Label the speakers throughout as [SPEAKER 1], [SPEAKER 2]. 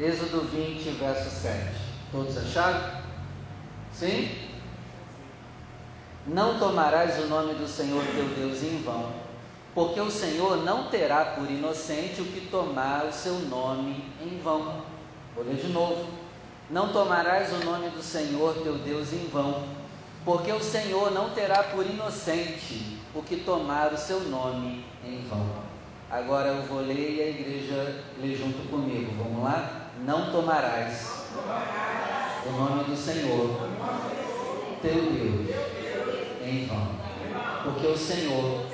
[SPEAKER 1] Êxodo 20, verso 7. Todos acharam? Sim? Não tomarás o nome do Senhor teu Deus em vão, porque o Senhor não terá por inocente o que tomar o seu nome em vão. Vou ler de novo. Não tomarás o nome do Senhor teu Deus em vão, porque o Senhor não terá por inocente o que tomar o seu nome em vão. Agora eu vou ler e a igreja lê junto comigo. Vamos lá? Não tomarás o nome do Senhor, teu Deus, em vão, porque o Senhor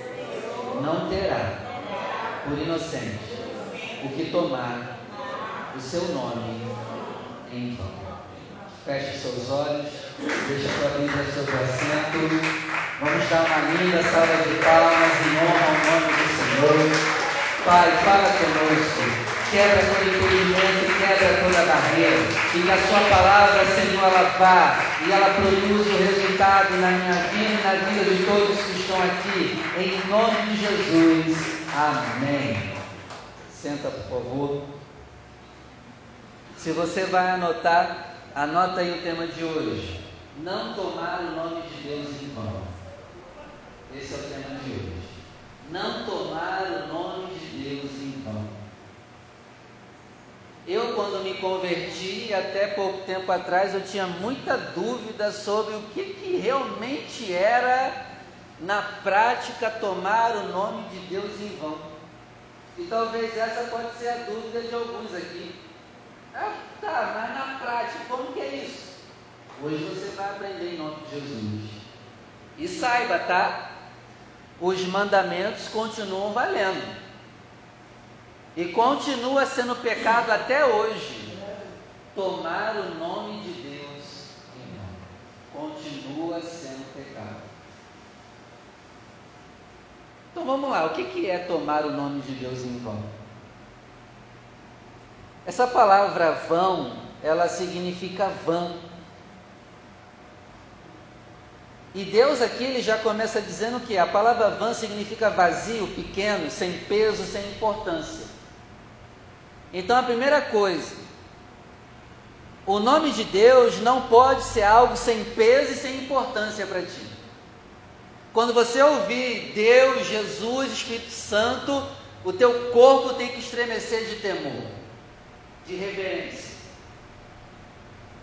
[SPEAKER 1] não terá por inocente o que tomar o seu nome em vão. Feche seus olhos, deixa a tua Bíblia sobre o assento. Vamos dar uma linda salva de palmas em honra ao nome do Senhor. Pai, fala conosco. Quebra todo impedimento, quebra toda barreira. E que a sua palavra, Senhor, ela vá e ela produza o resultado na minha vida e na vida de todos que estão aqui. Em nome de Jesus. Amém. Senta, por favor. Se você vai anotar, anota aí o tema de hoje. Não tomar o nome de Deus em vão. Esse é o tema de hoje. Não tomar o nome de Deus em vão. Eu, quando me converti, até pouco tempo atrás, eu tinha muita dúvida sobre o que, que realmente era, na prática, tomar o nome de Deus em vão. E talvez essa pode ser a dúvida de alguns aqui. Ah, tá, mas na prática, como que é isso? Hoje você vai aprender em nome de Jesus. E saiba, tá? Os mandamentos continuam valendo. E continua sendo pecado até hoje. Tomar o nome de Deus em vão. Continua sendo pecado. Então vamos lá, o que, que é tomar o nome de Deus em vão? Essa palavra vão, ela significa vão. E Deus aqui ele já começa dizendo que a palavra vã significa vazio, pequeno, sem peso, sem importância. Então a primeira coisa, o nome de Deus não pode ser algo sem peso e sem importância para ti. Quando você ouvir Deus, Jesus, Espírito Santo, o teu corpo tem que estremecer de temor, de reverência.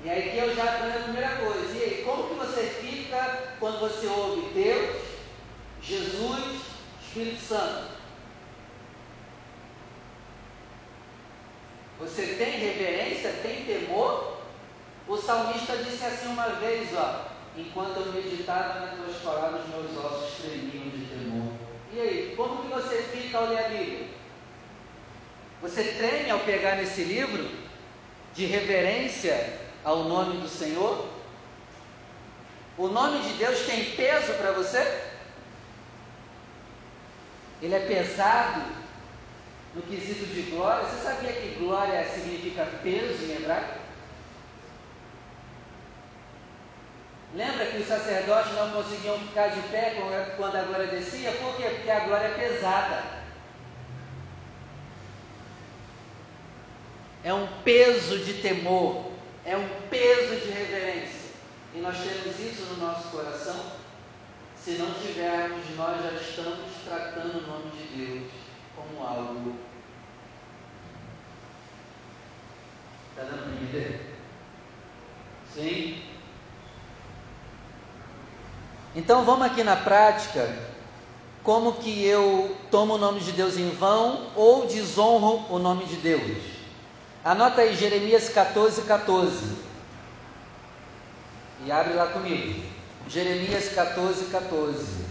[SPEAKER 1] E aí que eu já aprendo a primeira coisa. E aí, como que você fica quando você ouve Deus, Jesus, Espírito Santo? Você tem reverência, tem temor? O salmista disse assim uma vez, ó, enquanto eu meditava nas tuas palavras, meus ossos tremiam de temor. E aí, como que você fica ao ler a Bíblia? Você treme ao pegar nesse livro de reverência ao nome do Senhor? O nome de Deus tem peso para você? Ele é pesado no quesito de glória. Você sabia que glória significa peso em hebraico? Lembra que os sacerdotes não conseguiam ficar de pé quando a glória descia? Por quê? Porque a glória é pesada. É um peso de temor, é um peso de reverência. E nós temos isso no nosso coração. Se não tivermos, nós já estamos tratando o nome de Deus como algo. Está dando para entender? Sim? Então vamos aqui na prática, como que eu tomo o nome de Deus em vão ou desonro o nome de Deus. Anota aí Jeremias 14, 14. E abre lá comigo. Jeremias 14, 14.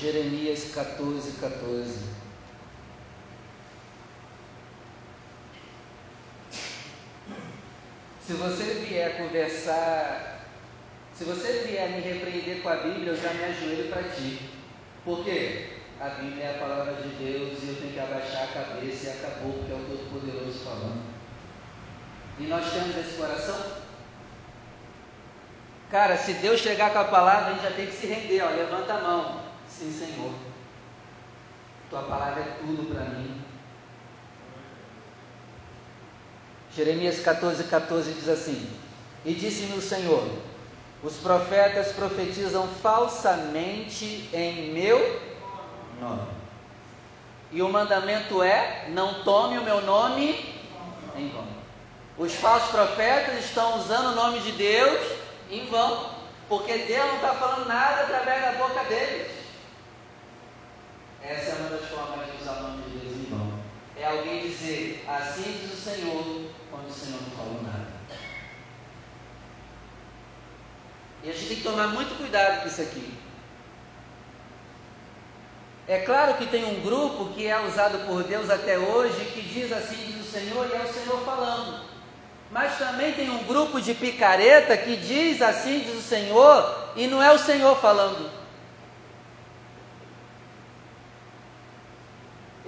[SPEAKER 1] Jeremias 14, 14. Se você vier conversar, se você vier me repreender com a Bíblia, eu já me ajoelho para ti. Por quê? A Bíblia é a palavra de Deus e eu tenho que abaixar a cabeça e acabou, porque é o Todo-Poderoso falando. E nós temos esse coração? Cara, se Deus chegar com a palavra, a gente já tem que se render, ó, levanta a mão. Sim, Senhor. Tua palavra é tudo para mim. Jeremias 14, 14 diz assim: E disse-me o Senhor: Os profetas profetizam falsamente em meu nome. E o mandamento é: Não tome o meu nome em vão. Os falsos profetas estão usando o nome de Deus em vão, porque Deus não está falando nada através da boca deles. Essa é uma das formas de usar o nome de Deus em vão. É alguém dizer, assim diz o Senhor, quando o Senhor não falou nada. E a gente tem que tomar muito cuidado com isso aqui. É claro que tem um grupo que é usado por Deus até hoje que diz assim diz o Senhor e é o Senhor falando. Mas também tem um grupo de picareta que diz assim diz o Senhor e não é o Senhor falando.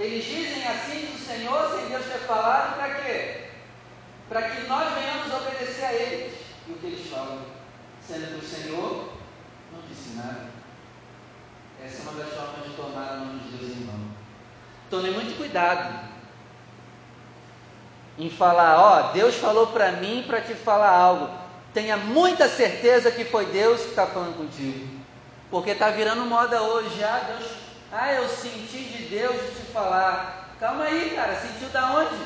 [SPEAKER 1] Eles dizem assim do Senhor sem Deus ter falado, para quê? Para que nós venhamos obedecer a eles. E o que eles falam? Sendo que o Senhor não disse nada. Essa é uma das formas de tomar o nome de Deus em mão. Tome muito cuidado em falar, ó, Deus falou para mim para te falar algo. Tenha muita certeza que foi Deus que está falando contigo. Porque está virando moda hoje, ah, Deus ah, eu senti de Deus de te falar. Calma aí, cara, sentiu da onde?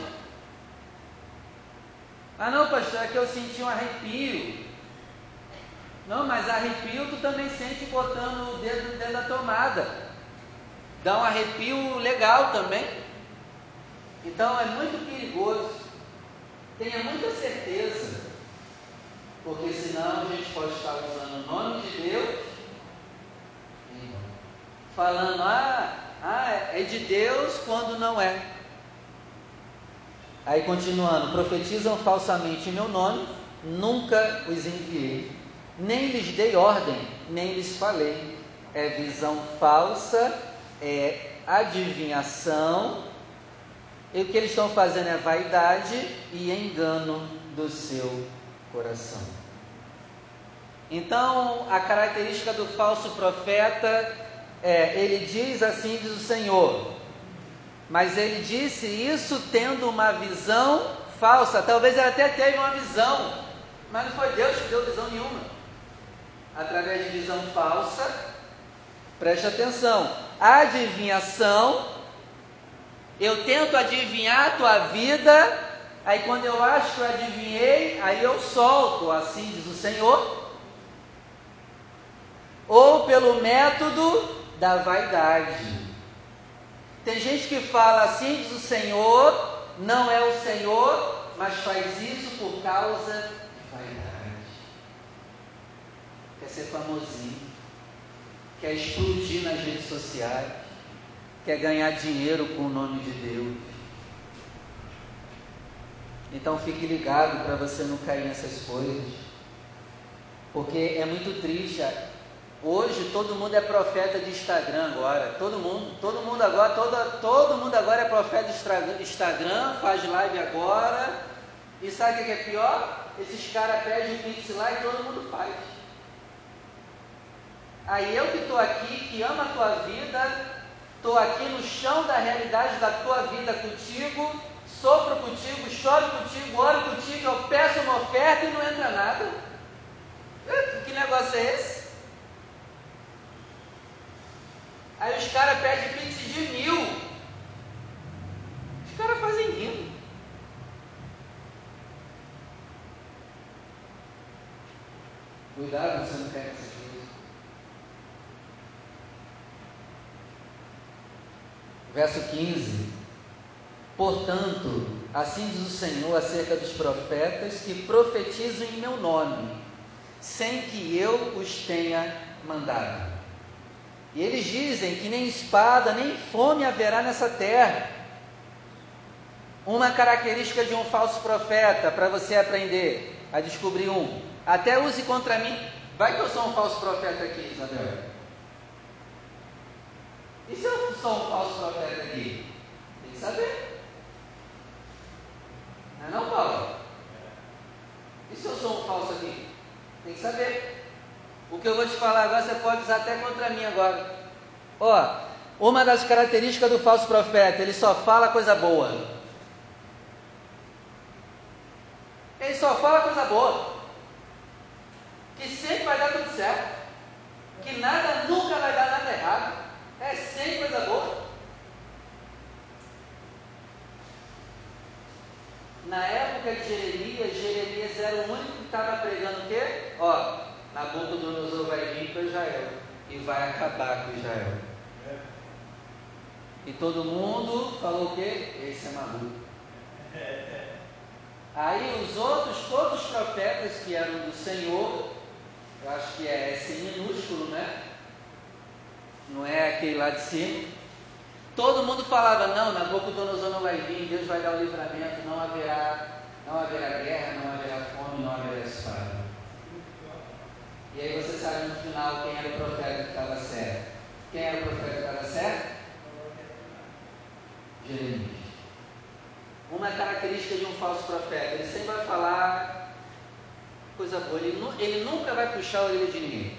[SPEAKER 1] Ah, não, pastor, é que eu senti um arrepio. Não, mas arrepio tu também sente botando o dedo dentro da tomada. Dá um arrepio legal também. Então é muito perigoso. Tenha muita certeza. Porque senão a gente pode estar usando o nome de Deus falando, ah, ah, é de Deus quando não é. Aí continuando, profetizam falsamente em meu nome, nunca os enviei, nem lhes dei ordem, nem lhes falei. É visão falsa, é adivinhação, e o que eles estão fazendo é vaidade e engano do seu coração. Então, a característica do falso profeta é, ele diz assim, diz o Senhor, mas ele disse isso tendo uma visão falsa. Talvez ele até teve uma visão, mas não foi Deus que deu visão nenhuma. Através de visão falsa, preste atenção, adivinhação, eu tento adivinhar a tua vida, aí quando eu acho que eu adivinhei, aí eu solto, assim diz o Senhor. Ou pelo método da vaidade. Tem gente que fala assim, diz o Senhor, não é o Senhor, mas faz isso por causa de vaidade. Quer ser famosinho, quer explodir nas redes sociais, quer ganhar dinheiro com o nome de Deus. Então fique ligado para você não cair nessas coisas. Porque é muito triste Hoje todo mundo é profeta de Instagram agora. Todo mundo, todo mundo agora, todo, todo mundo agora é profeta de Instagram, faz live agora. E sabe o que é pior? Esses caras pedem pix lá e todo mundo faz. Aí eu que estou aqui, que amo a tua vida, estou aqui no chão da realidade da tua vida contigo, sopro contigo, choro contigo, oro contigo, eu peço uma oferta e não entra nada. Que negócio é esse? Aí os caras pedem pix de mil. Os caras fazem rindo. Cuidado, você não quer essas coisas. Verso 15. Portanto, assim diz o Senhor acerca dos profetas que profetizam em meu nome, sem que eu os tenha mandado. E eles dizem que nem espada, nem fome haverá nessa terra. Uma característica de um falso profeta, para você aprender a descobrir um. Até use contra mim. Vai que eu sou um falso profeta aqui, Isabel. E se eu sou um falso profeta aqui? Tem que saber. Não é não, Paulo? E se eu sou um falso aqui? Tem que saber. O que eu vou te falar agora você pode usar até contra mim agora. Ó, uma das características do falso profeta, ele só fala coisa boa. Ele só fala coisa boa. Que sempre vai dar tudo certo. Que nada nunca vai dar nada errado. É sempre coisa boa. Na época de Jeremias, Jeremias era o único que estava pregando o quê? Ó, Nabucodonosor vai vir para Israel e vai acabar com Israel. E todo mundo falou o quê? Esse é maluco. Aí os outros, todos os profetas que eram do Senhor, eu acho que é S minúsculo, né? Não é aquele lá de cima. Todo mundo falava, não, Nabucodonosor não vai vir, Deus vai dar o livramento, não haverá, não haverá guerra, não haverá fome, não haverá espada. E aí você sabe no final quem era o profeta que estava certo. Quem era o profeta que estava certo? Jeremias. Uma característica de um falso profeta, ele sempre vai falar coisa boa, ele, ele nunca vai puxar a orelha de ninguém.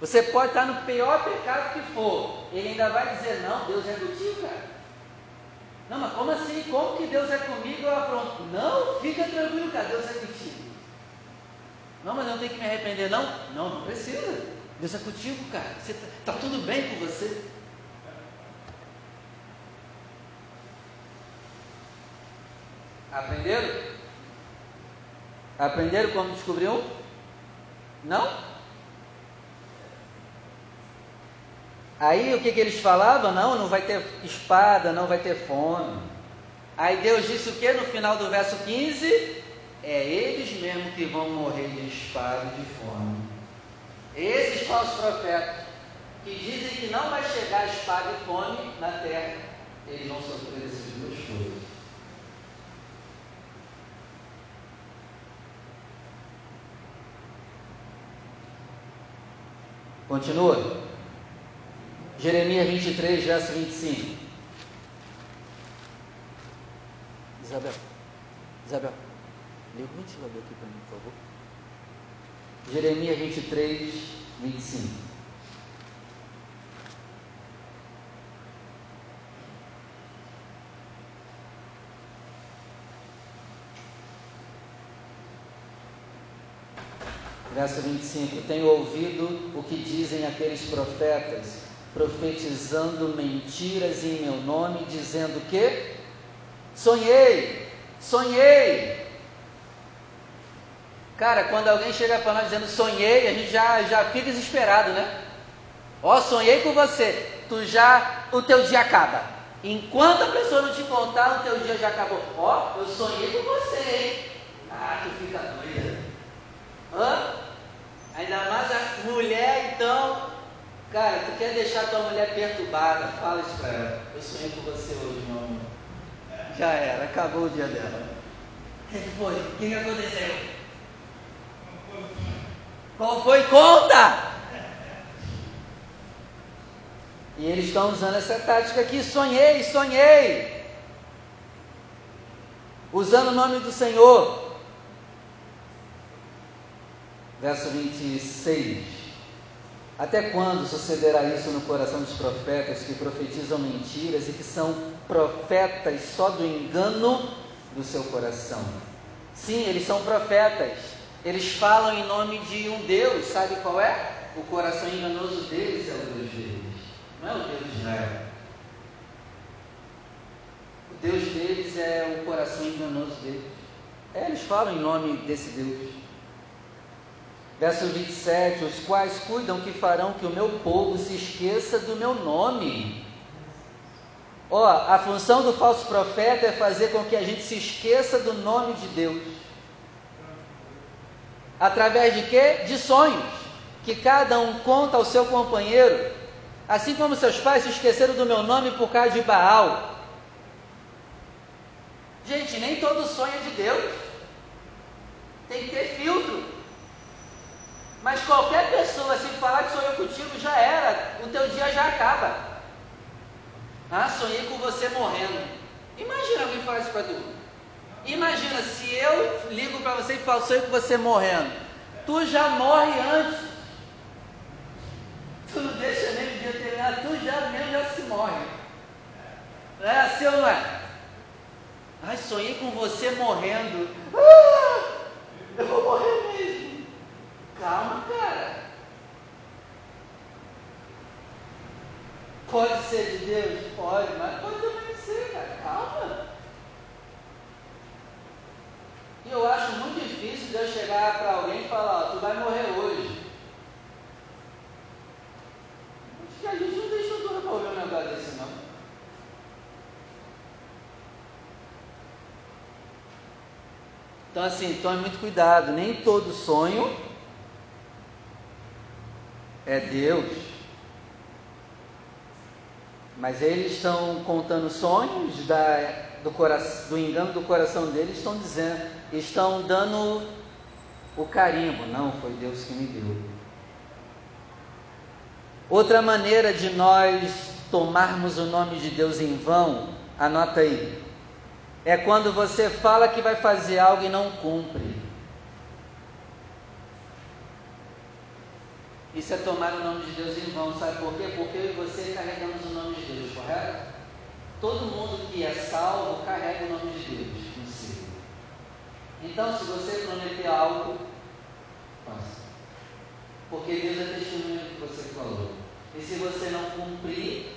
[SPEAKER 1] Você pode estar no pior pecado que for, ele ainda vai dizer: Não, Deus é contigo, cara. Não, mas como assim? Como que Deus é comigo? Eu apronto. Não, fica tranquilo, cara, Deus é contigo. Não, mas eu não tenho que me arrepender, não? Não, não precisa. Deus é contigo, cara. Está tá tudo bem com você. Aprenderam? Aprenderam como descobrir um? Não? Aí o que, que eles falavam? Não, não vai ter espada, não vai ter fome. Aí Deus disse o que no final do verso 15? É eles mesmo que vão morrer de espada e de fome. Esses falsos profetas que dizem que não vai chegar espada e fome na terra, eles vão sofrer essas duas coisas. Continua. Jeremias 23, verso 25. Isabel, Isabel, lê o ventilador aqui para mim, por favor. Jeremias 23, 25. Verso 25: Tenho ouvido o que dizem aqueles profetas profetizando mentiras em meu nome, dizendo que sonhei, sonhei. Cara, quando alguém chega para nós dizendo sonhei, a gente já, já fica desesperado, né? Ó, sonhei com você, tu já, o teu dia acaba. Enquanto a pessoa não te contar, o teu dia já acabou. Ó, eu sonhei com você, hein? Ah, tu fica doida. Hã? Ainda mais a mulher, então, Cara, tu quer deixar tua mulher perturbada? Fala isso para ela. Eu sonhei com você hoje, meu amor. Já era, acabou o dia dela. O que foi? O que aconteceu? Qual foi? Conta! E eles estão usando essa tática aqui. Sonhei, sonhei. Usando o nome do Senhor. Verso 26. Até quando sucederá isso no coração dos profetas que profetizam mentiras e que são profetas só do engano do seu coração? Sim, eles são profetas. Eles falam em nome de um Deus, sabe qual é? O coração enganoso deles é o Deus deles, não é o Deus de Israel. O Deus deles é o coração enganoso deles. É, eles falam em nome desse Deus. Verso 27: Os quais cuidam que farão que o meu povo se esqueça do meu nome. Ó, a função do falso profeta é fazer com que a gente se esqueça do nome de Deus. Através de quê? De sonhos, que cada um conta ao seu companheiro. Assim como seus pais se esqueceram do meu nome por causa de Baal. Gente, nem todo sonho é de Deus. Tem que ter filtro. Mas qualquer pessoa, se falar que sonhou contigo, já era, o teu dia já acaba. Ah, sonhei com você morrendo. Imagina alguém falar isso para tu. Imagina se eu ligo para você e falo, sonhei com você morrendo. Tu já morre antes. Tu não deixa nem o dia terminar, tu já mesmo já se morre. É assim ou não é? Ai, sonhei com você morrendo. Ah, eu vou morrer mesmo. Calma, cara. Pode ser de Deus? Pode, mas pode também ser, cara. Calma. Eu acho muito difícil de eu chegar para alguém e falar, ó, tu vai morrer hoje. Acho que a gente não tem estrutura para ouvir um negócio desse não. Então assim, tome muito cuidado, nem todo sonho é Deus. Mas eles estão contando sonhos da, do, coração, do engano do coração deles, estão dizendo, estão dando o carimbo. Não, foi Deus que me deu. Outra maneira de nós tomarmos o nome de Deus em vão, anota aí, é quando você fala que vai fazer algo e não cumpre. Isso é tomar o nome de Deus em vão, sabe por quê? Porque eu e você carregamos o nome de Deus, correto? Todo mundo que é salvo carrega o nome de Deus. Então, se você prometer algo, faça. Porque Deus é testemunha do que você falou. E se você não cumprir,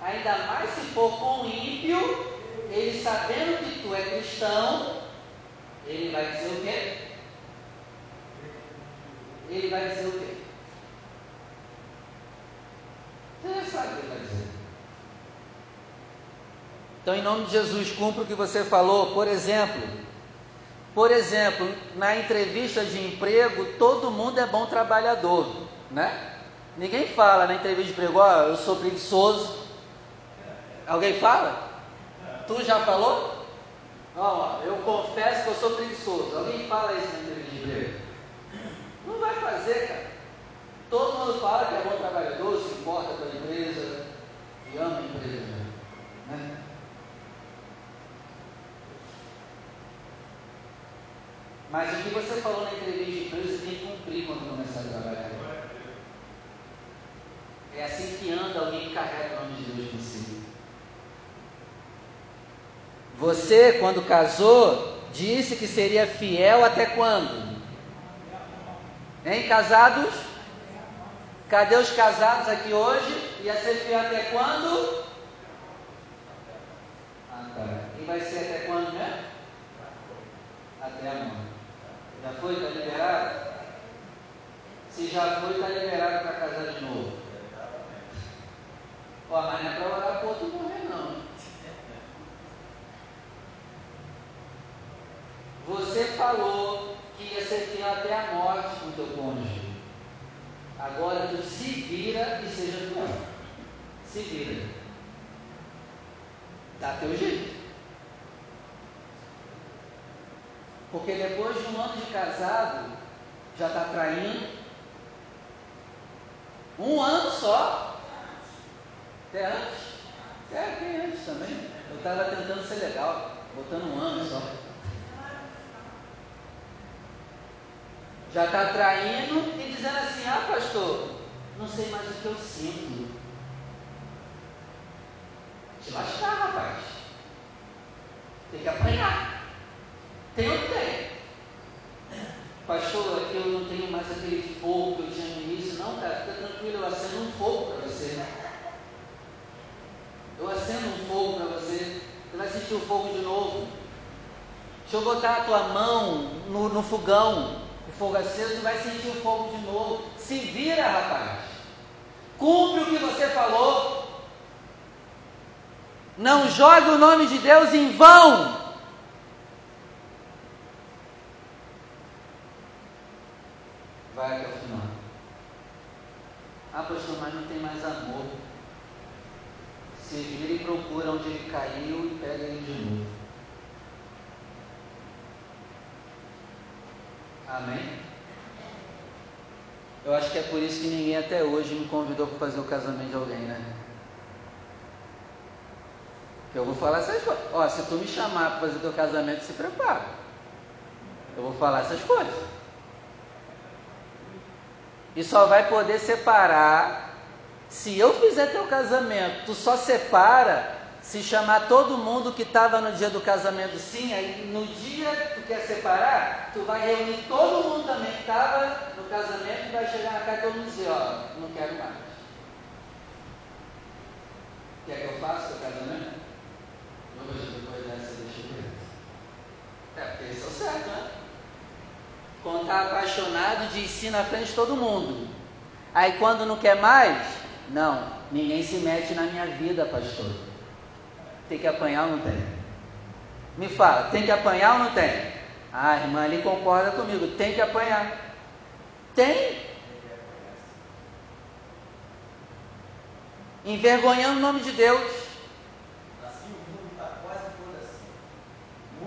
[SPEAKER 1] ainda mais se for com ímpio, ele sabendo que tu é cristão, ele vai dizer o quê? Ele vai dizer o quê? Você já sabe o que ele vai dizer. Então, em nome de Jesus, cumpra o que você falou. Por exemplo, por exemplo, na entrevista de emprego, todo mundo é bom trabalhador, né? Ninguém fala na entrevista de emprego, ó, oh, eu sou preguiçoso. Alguém fala? Tu já falou? Eu confesso que eu sou preguiçoso. Alguém fala isso na entrevista de emprego? Não vai fazer, cara. Todo mundo fala que é bom trabalhador, se importa com a empresa e ama a empresa. Né? Mas o que você falou na entrevista de emprego, você tem que cumprir quando começar a trabalhar. É assim que anda alguém que carrega o nome de Deus consigo. Você, quando casou, disse que seria fiel até quando? Em casados? Cadê os casados aqui hoje? Ia ser fiel até quando? Ah, tá. E vai ser até quando mesmo? Até amanhã. Já foi? Está liberado? Se já foi, está liberado para casar de novo. Ó, mas não é para orar o outro morrer, não. Você falou que ia ser fiel até a morte com o teu cônjuge. Agora tu se vira e seja fiel. Se vira. Dá teu jeito. Porque depois de um ano de casado, já está traindo. Um ano só. Até antes. Até antes também. Eu estava tentando ser legal, botando um ano só. já está traindo e dizendo assim: Ah, pastor, não sei mais o que eu sinto. Te lascar, rapaz. Tem que apanhar. Tem ou não tem? Pastor, aqui aquele fogo que eu tinha no início. Não, cara, fica tranquilo, eu acendo um fogo para você. Eu acendo um fogo para você. Você vai sentir o fogo de novo. Deixa eu botar a tua mão no, no fogão o fogo aceso, vai sentir o fogo de novo. Se vira, rapaz. Cumpre o que você falou. Não jogue o nome de Deus em vão. Vai até o final. Ah, pastor, mas não tem mais amor. Se vira e procura onde ele caiu e pega ele de novo. Amém? Eu acho que ninguém até hoje me convidou para fazer o casamento de alguém, né? Eu vou falar essas coisas. Ó, se tu me chamar para fazer teu casamento, se prepara. Eu vou falar essas coisas. E só vai poder separar se eu fizer teu casamento. Tu só separa se chamar todo mundo que estava no dia do casamento, sim, aí no dia que tu quer separar, tu vai reunir todo mundo também que estava no casamento e vai chegar na casa e todo mundo dizer, ó, não quero mais. Quer que eu faça o casamento? Hoje, depois dessa, deixa eu ver. É, porque esse é o certo, né? Quando está apaixonado, diz sim na frente de todo mundo. Aí quando não quer mais, não, ninguém se mete na minha vida, pastor. Tem que apanhar ou não tem? Me fala, tem que apanhar ou não tem? Ah, a irmã ali concorda comigo, tem que apanhar. Tem. Envergonhando o nome de Deus.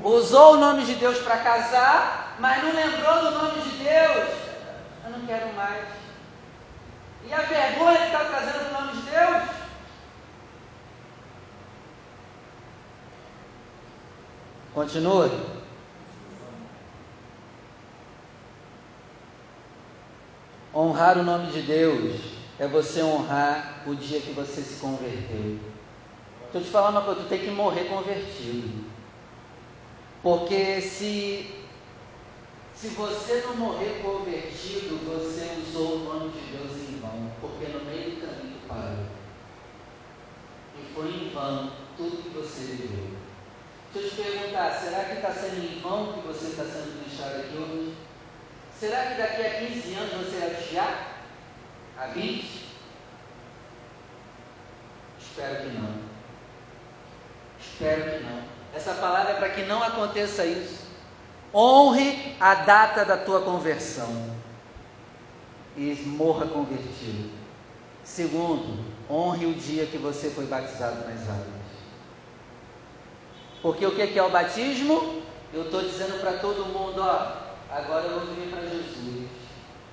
[SPEAKER 1] Usou o nome de Deus para casar, mas não lembrou do nome de Deus. Eu não quero mais. E a vergonha que está trazendo o nome de Deus? Continue. Honrar o nome de Deus é você honrar o dia que você se converteu. Eu te falar uma coisa, tu tem que morrer convertido. Porque se, se você não morrer convertido, você usou o nome de Deus em vão. Porque no meio do caminho parou. E foi em vão tudo que você viveu. Deixa eu te perguntar, será que está sendo em vão que você está sendo ministrado aqui hoje? Será que daqui a 15 anos você vai desviar? A 20? Espero que não. Espero que não. Essa palavra é para que não aconteça isso. Honre a data da tua conversão e morra convertido. Segundo, honre o dia que você foi batizado nas águas. Porque o que é o batismo? Eu estou dizendo para todo mundo, ó, agora eu vou viver para Jesus.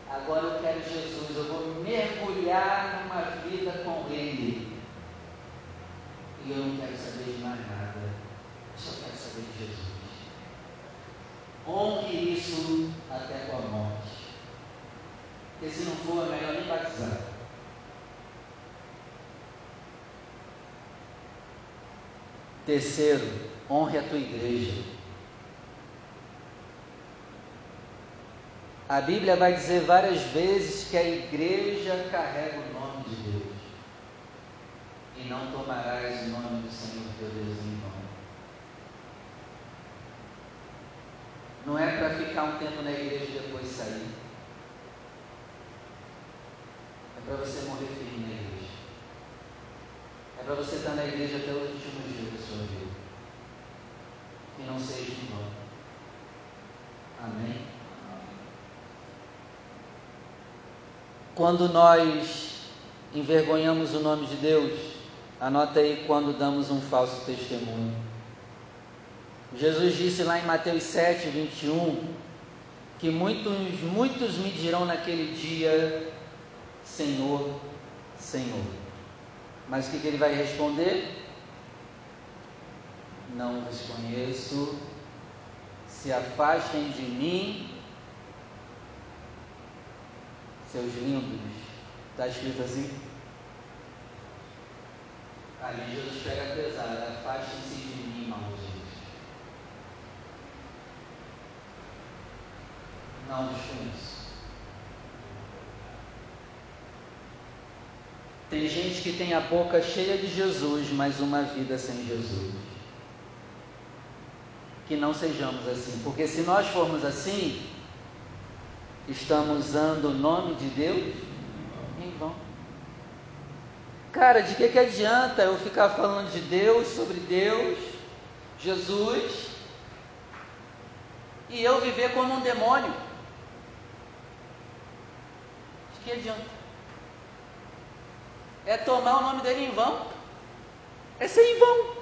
[SPEAKER 1] Agora eu quero Jesus, eu vou mergulhar numa vida com Ele. E eu não quero saber de mais nada. Eu só quero saber de Jesus. Honre isso até com a morte. Porque se não for, é melhor nem batizar. Terceiro, honre a tua igreja. A Bíblia vai dizer várias vezes que a igreja carrega o nome de Deus. E não tomarás o nome do Senhor teu Deus em vão. Não é para ficar um tempo na igreja e depois sair. É para você morrer firme na igreja. É para você estar na igreja até os últimos dias da sua vida que não seja em vão. Amém? Quando nós envergonhamos o nome de Deus, anota aí quando damos um falso testemunho. Jesus disse lá em Mateus 7, 21, que muitos, muitos me dirão naquele dia, Senhor, Senhor. Mas o que, que ele vai responder? Não vos conheço, se afastem de mim, seus lindos. Está escrito assim? Ali Jesus pega pesado, afastem-se de mim, malditos. Não vos conheço. Tem gente que tem a boca cheia de Jesus, mas uma vida sem Jesus que não sejamos assim, porque se nós formos assim, estamos usando o nome de Deus em vão. Cara, de que, que adianta eu ficar falando de Deus, sobre Deus, Jesus, e eu viver como um demônio? De que adianta? É tomar o nome dele em vão? É ser em vão.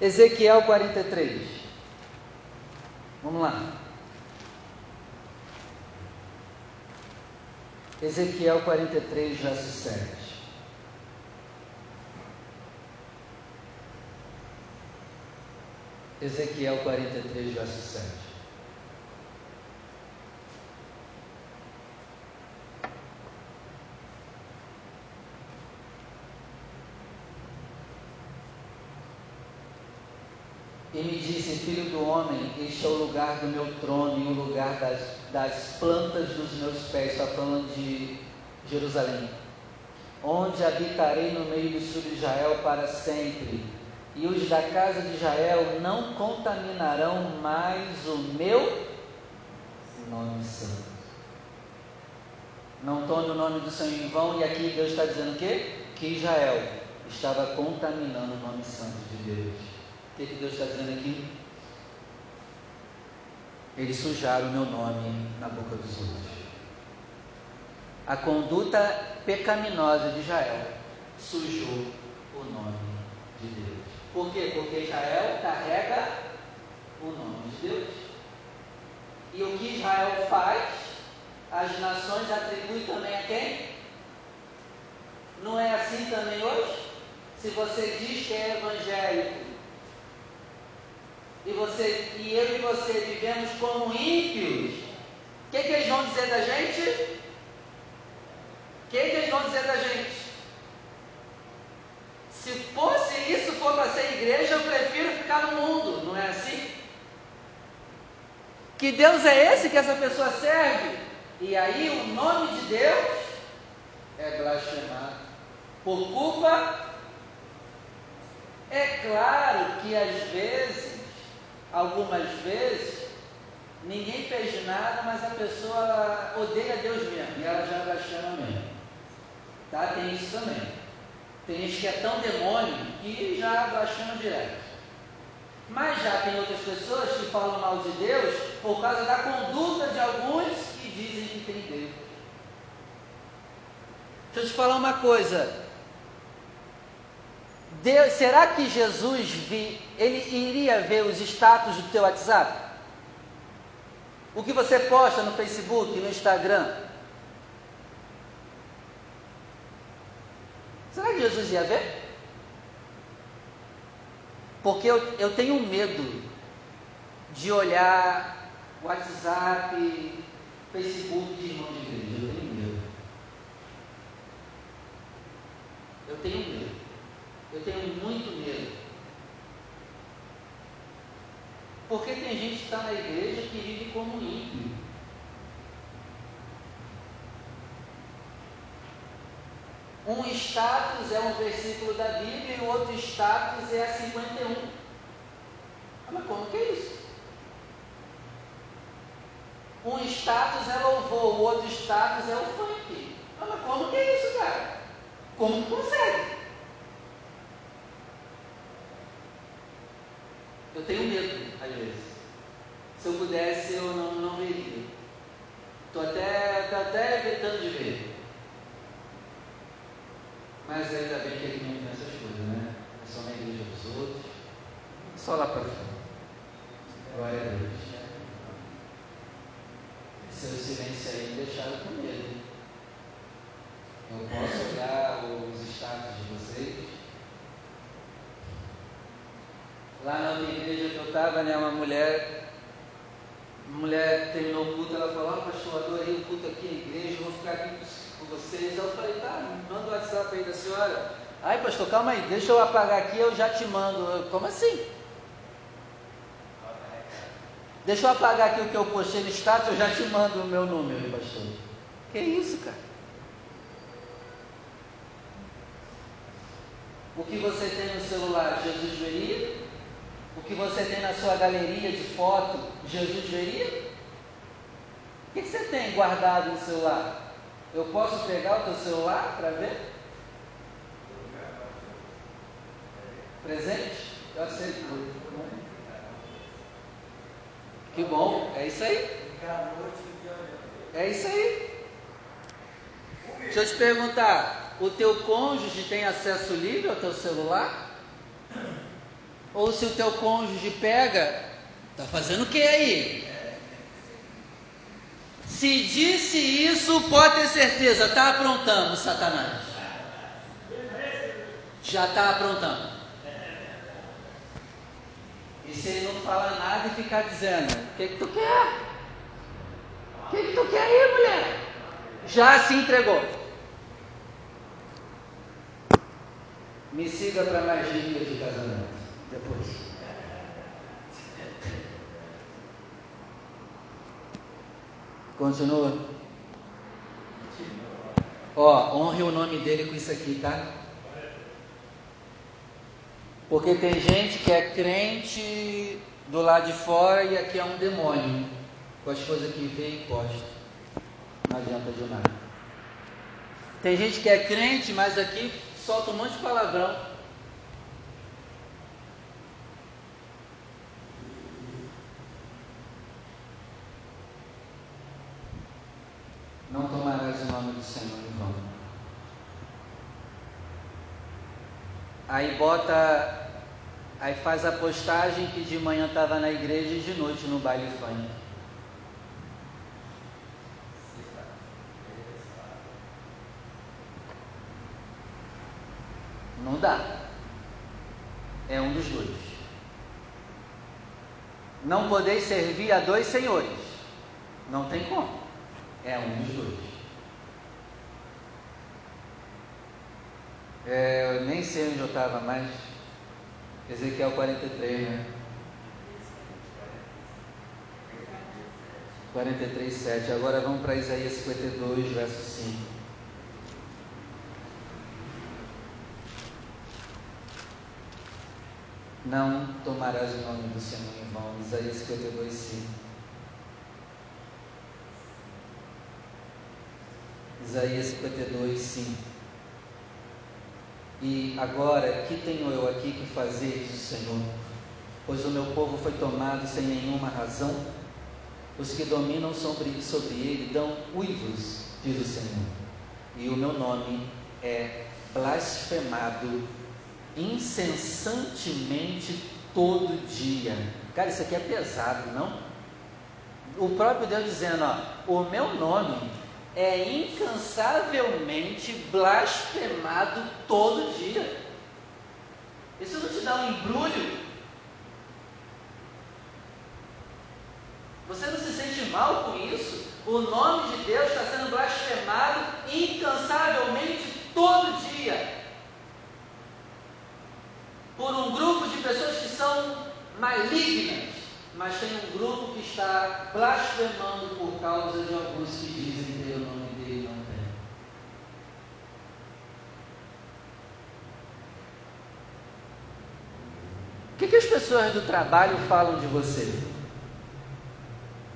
[SPEAKER 1] Ezequiel 43. Vamos lá. Ezequiel 43, verso 7. Ezequiel 43, verso 7. E me disse: Filho do homem, este é o lugar do meu trono e o lugar das, das plantas dos meus pés. Está falando de Jerusalém. Onde habitarei no meio dos filhos de Israel para sempre. E os da casa de Israel não contaminarão mais o meu nome santo. Não tome o nome do Senhor em vão, e aqui Deus está dizendo o quê? Que Israel estava contaminando o nome santo de Deus. O que, Deus está dizendo aqui? Eles sujaram o meu nome na boca dos outros. A conduta pecaminosa de Israel sujou o nome de Deus. Por quê? Porque Israel carrega o nome de Deus. E o que Israel faz as nações atribuem também a quem? Não é assim também hoje? Se você diz que é evangélico e, você, e eu e você vivemos como ímpios, o que, que eles vão dizer da gente? O que, que eles vão dizer da gente? Se fosse isso for para ser igreja, eu prefiro ficar no mundo, não é assim? Que Deus é esse que essa pessoa serve? E aí o nome de Deus é blasfemado. Por culpa, é claro que às vezes, algumas vezes, ninguém fez nada, mas a pessoa odeia Deus mesmo, e ela já blasfema mesmo. Tá? Tem isso também. Tem gente que é tão demônio que já blasfema direto. Mas já tem outras pessoas que falam mal de Deus por causa da conduta de alguns dizem que tem Deus. Deixa eu te falar uma coisa. Deus, será que Jesus vi, ele iria ver os status do teu WhatsApp? O que você posta no Facebook, no Instagram? Será que Jesus ia ver? Porque eu, eu tenho medo de olhar WhatsApp, Facebook de irmão de igreja. Eu tenho medo. Eu tenho medo. Eu tenho muito medo. Porque tem gente que está na igreja que vive como ímpio. Um status é um versículo da Bíblia e o outro status é a 51. Mas como que é isso? Um status é louvor, o outro status é o funk. Mas como que é isso, cara? Como que consegue? Eu tenho medo, às vezes. Se eu pudesse, eu não, não veria. Estou até, até evitando de ver. Mas ainda bem que ele não tem essas coisas, né? É só na igreja dos outros. Só lá para fora. Glória a Deus seu silêncio aí me deixaram com medo. Eu posso olhar os status de vocês? Lá na outra igreja que eu estava, né, uma mulher, uma mulher terminou o culto, ela falou, ah, pastor, adorei o culto aqui na igreja, vou ficar aqui com vocês. Eu falei, tá, manda o WhatsApp aí da senhora. Ai, pastor, calma aí, deixa eu apagar aqui, eu já te mando. Eu, Como assim? Deixa eu apagar aqui o que eu postei no status, eu já te mando o meu número, pastor. Que isso, cara? O que você tem no celular, Jesus veria? O que você tem na sua galeria de foto, Jesus veria? O que você tem guardado no celular? Eu posso pegar o teu celular para ver? Presente? Eu aceito. Que bom, é isso aí. É isso aí. Deixa eu te perguntar: o teu cônjuge tem acesso livre ao teu celular? Ou se o teu cônjuge pega, tá fazendo o que aí? Se disse isso, pode ter certeza, está aprontando, Satanás. Já está aprontando. E se ele não fala nada e ficar dizendo: O que, que tu quer? O que, que tu quer aí, mulher? Já se entregou. Me siga para mais dicas de casamento depois. Continua. Ó, honre o nome dele com isso aqui, tá? Porque tem gente que é crente do lado de fora e aqui é um demônio. Com as coisas que vê e posta. Não adianta de nada. Tem gente que é crente, mas aqui solta um monte de palavrão. Aí bota, aí faz a postagem que de manhã estava na igreja e de noite no baile funk. Não dá. É um dos dois. Não podeis servir a dois senhores. Não tem como. É um dos dois. É, eu nem sei onde eu estava mais. Ezequiel 43, né? 43, 7. Agora vamos para Isaías 52, verso 5. Não tomarás o nome do Senhor em vão. Isaías 52, 5. Isaías 52, 5. E agora, que tenho eu aqui que fazer, diz o Senhor? Pois o meu povo foi tomado sem nenhuma razão. Os que dominam sobre, sobre ele dão uivos, diz o Senhor. E o meu nome é blasfemado incessantemente todo dia. Cara, isso aqui é pesado, não? O próprio Deus dizendo, ó, o meu nome é incansavelmente blasfemado todo dia. Isso não te dá um embrulho? Você não se sente mal com isso? O nome de Deus está sendo blasfemado incansavelmente todo dia. Por um grupo de pessoas que são malignas mas tem um grupo que está blasfemando por causa de alguns que dizem ter o nome dele e não tem. O que, que as pessoas do trabalho falam de você?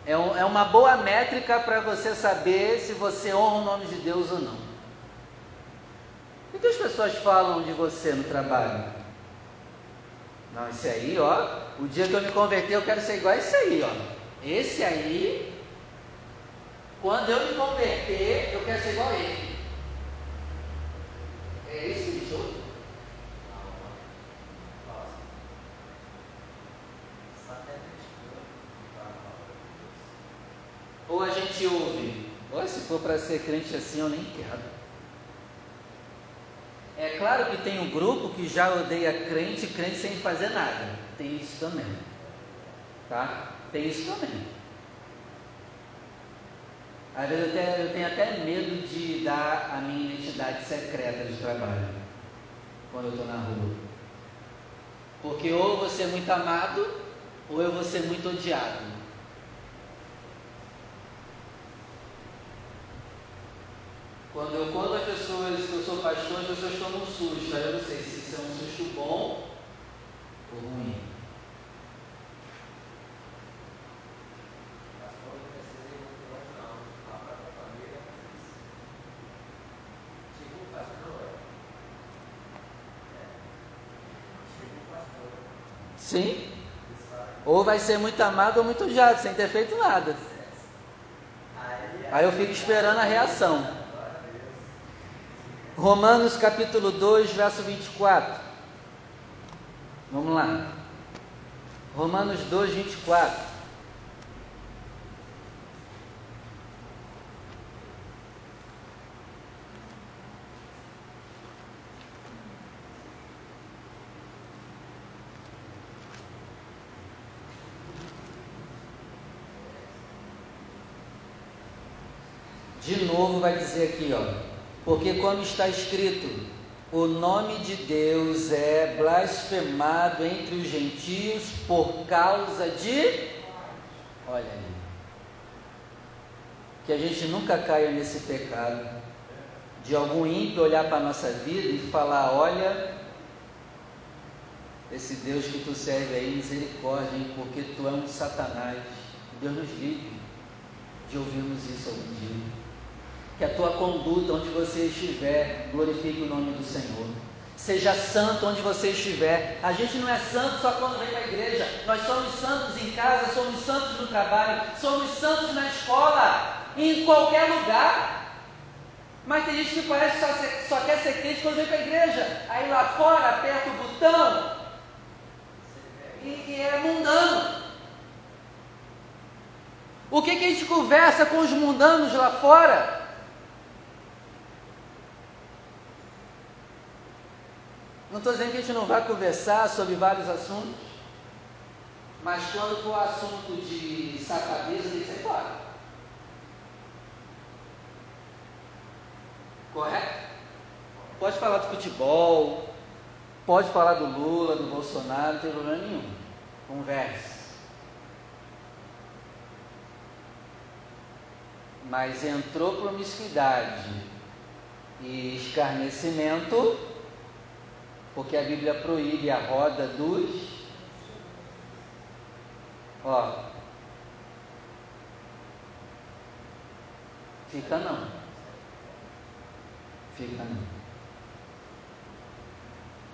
[SPEAKER 1] É, um, é uma boa métrica para você saber se você honra o nome de Deus ou não. O que, que as pessoas falam de você no trabalho? Não, esse aí, ó, o dia que eu me converter, eu quero ser igual a esse aí, ó. Esse aí, quando eu me converter, eu quero ser igual a ele. É esse bicho? Ou a gente ouve, ou se for para ser crente assim, eu nem quero. É claro que tem um grupo que já odeia crente, crente sem fazer nada. Tem isso também. Tá? Tem isso também. Às vezes eu tenho, eu tenho até medo de dar a minha identidade secreta de trabalho quando eu estou na rua. Porque ou você é muito amado, ou eu vou ser muito odiado. Quando eu conto às pessoas que eu sou pastor, as pessoas tomam um susto. Aí eu não sei se isso é um susto bom ou ruim. Sim. Ou vai ser muito amado ou muito odiado, sem ter feito nada. Aí eu fico esperando a reação. Romanos capítulo 2, verso 24. Vamos lá. Romanos 2, 24. De novo vai dizer aqui, ó. Porque, como está escrito, o nome de Deus é blasfemado entre os gentios por causa de. Olha aí. que a gente nunca caia nesse pecado de algum ímpio olhar para a nossa vida e falar: olha, esse Deus que tu serve aí, misericórdia, hein, porque tu é um Satanás. Deus nos livre de ouvirmos isso algum dia. Que a tua conduta, onde você estiver, glorifique o nome do Senhor. Seja santo onde você estiver. A gente não é santo só quando vem para a igreja. Nós somos santos em casa, somos santos no trabalho, somos santos na escola, em qualquer lugar. Mas tem gente que parece que só, só quer ser crente quando vem para a igreja. Aí lá fora aperta o botão e, e é mundano. O que, que a gente conversa com os mundanos lá fora? Estou dizendo que a gente não vai conversar sobre vários assuntos, mas quando for assunto de safadeza, tem que sair fora. Correto? Pode falar de futebol, pode falar do Lula, do Bolsonaro, não tem problema nenhum. Converse. Mas entrou promiscuidade e escarnecimento, porque a Bíblia proíbe a roda dos. Ó. Fica não. Fica não.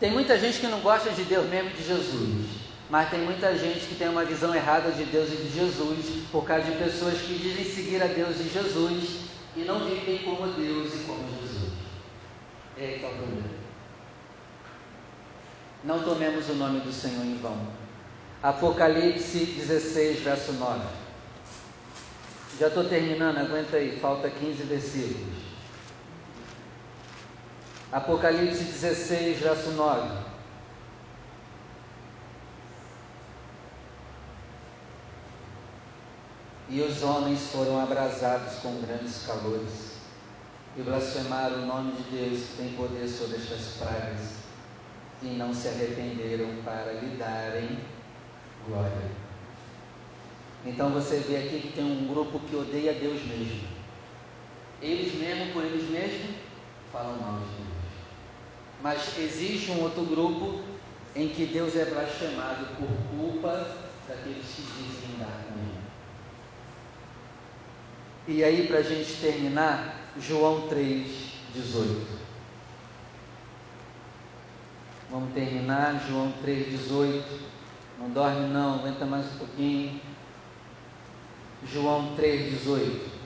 [SPEAKER 1] Tem muita gente que não gosta de Deus mesmo de Jesus. Mas tem muita gente que tem uma visão errada de Deus e de Jesus por causa de pessoas que dizem seguir a Deus e Jesus e não vivem como Deus e como Jesus. É aí está o problema. Não tomemos o nome do Senhor em vão. Apocalipse 16, verso 9. Já estou terminando, aguenta aí, falta 15 versículos. Apocalipse 16, verso 9. E os homens foram abrasados com grandes calores e blasfemaram o nome de Deus que tem poder sobre estas pragas e não se arrependeram para lhe darem glória. Então você vê aqui que tem um grupo que odeia Deus mesmo. Eles mesmo, por eles mesmos, falam mal de Deus. Mas existe um outro grupo em que Deus é blasfemado por culpa daqueles que dizem andar com Ele. E aí, para a gente terminar, João 3, 18. Vamos terminar, João 3,18. Não dorme não, aguenta mais um pouquinho. João 3,18.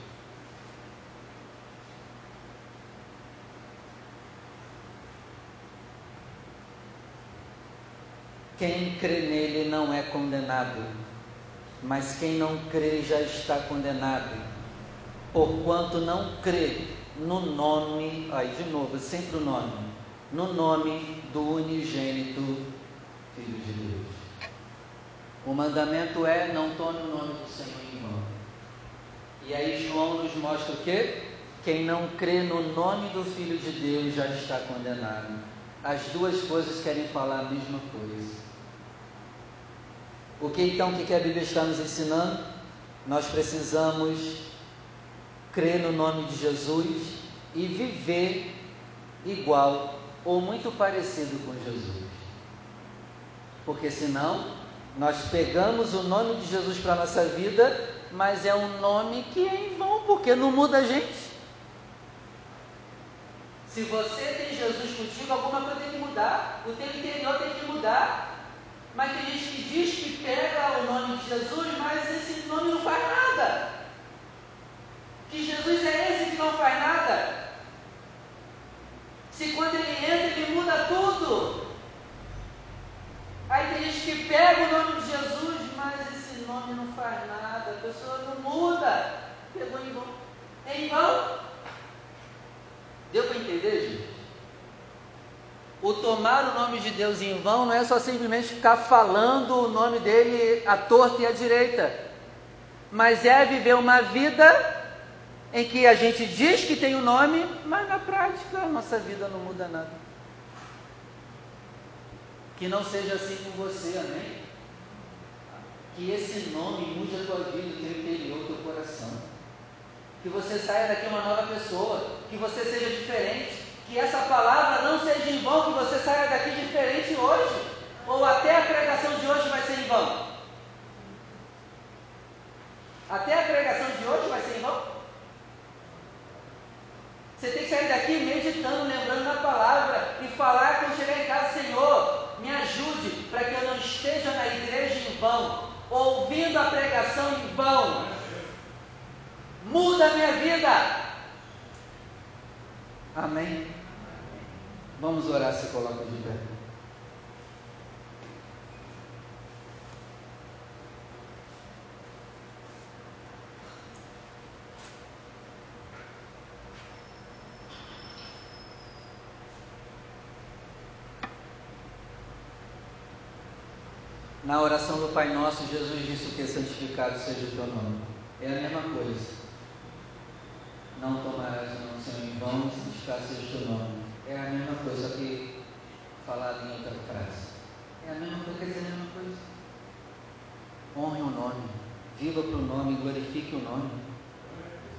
[SPEAKER 1] Quem crê nele não é condenado, mas quem não crê já está condenado, porquanto não crê no nome, aí de novo, sempre o nome, no nome do unigênito Filho de Deus. O mandamento é: não tome o nome do Senhor em vão. E aí João nos mostra o que? Quem não crê no nome do Filho de Deus já está condenado. As duas coisas querem falar a mesma coisa. O que então que a Bíblia está nos ensinando? Nós precisamos crer no nome de Jesus e viver igual ou muito parecido com Jesus. Porque senão nós pegamos o nome de Jesus para a nossa vida, mas é um nome que é em vão, porque não muda a gente. Se você tem Jesus contigo, alguma coisa tem que mudar, o teu interior tem que mudar. Mas tem gente que diz que pega o nome de Jesus, mas esse nome não faz nada. Que Jesus é esse que não faz nada. Se quando ele entra, ele muda tudo. Aí tem gente que pega o nome de Jesus, mas esse nome não faz nada, a pessoa não muda. Pegou em vão. É em vão. Deu para entender, gente? O tomar o nome de Deus em vão não é só simplesmente ficar falando o nome dele à torta e à direita, mas é viver uma vida em que a gente diz que tem o um nome, mas na prática a nossa vida não muda nada. Que não seja assim com você, amém? Que esse nome mude a tua vida, o teu interior, o teu coração. que você saia daqui uma nova pessoa, que você seja diferente, que essa palavra não seja em vão, que você saia daqui diferente hoje, ou até a pregação de hoje vai ser em vão. Até a pregação de hoje vai ser em vão. Você tem que sair daqui meditando, lembrando da palavra e falar quando chegar em casa, Senhor, me ajude para que eu não esteja na igreja em vão, ouvindo a pregação em vão. Muda a minha vida. Amém. Vamos orar, se coloca de pé. Na oração do Pai Nosso, Jesus disse o que? Santificado seja o teu nome. É a mesma coisa. Não tomarás não Senhor em vão, santificado seja o teu nome. É a mesma coisa, só que falado em outra frase. É a mesma coisa, quer dizer a mesma coisa. Honre o nome, viva para o nome, glorifique o nome.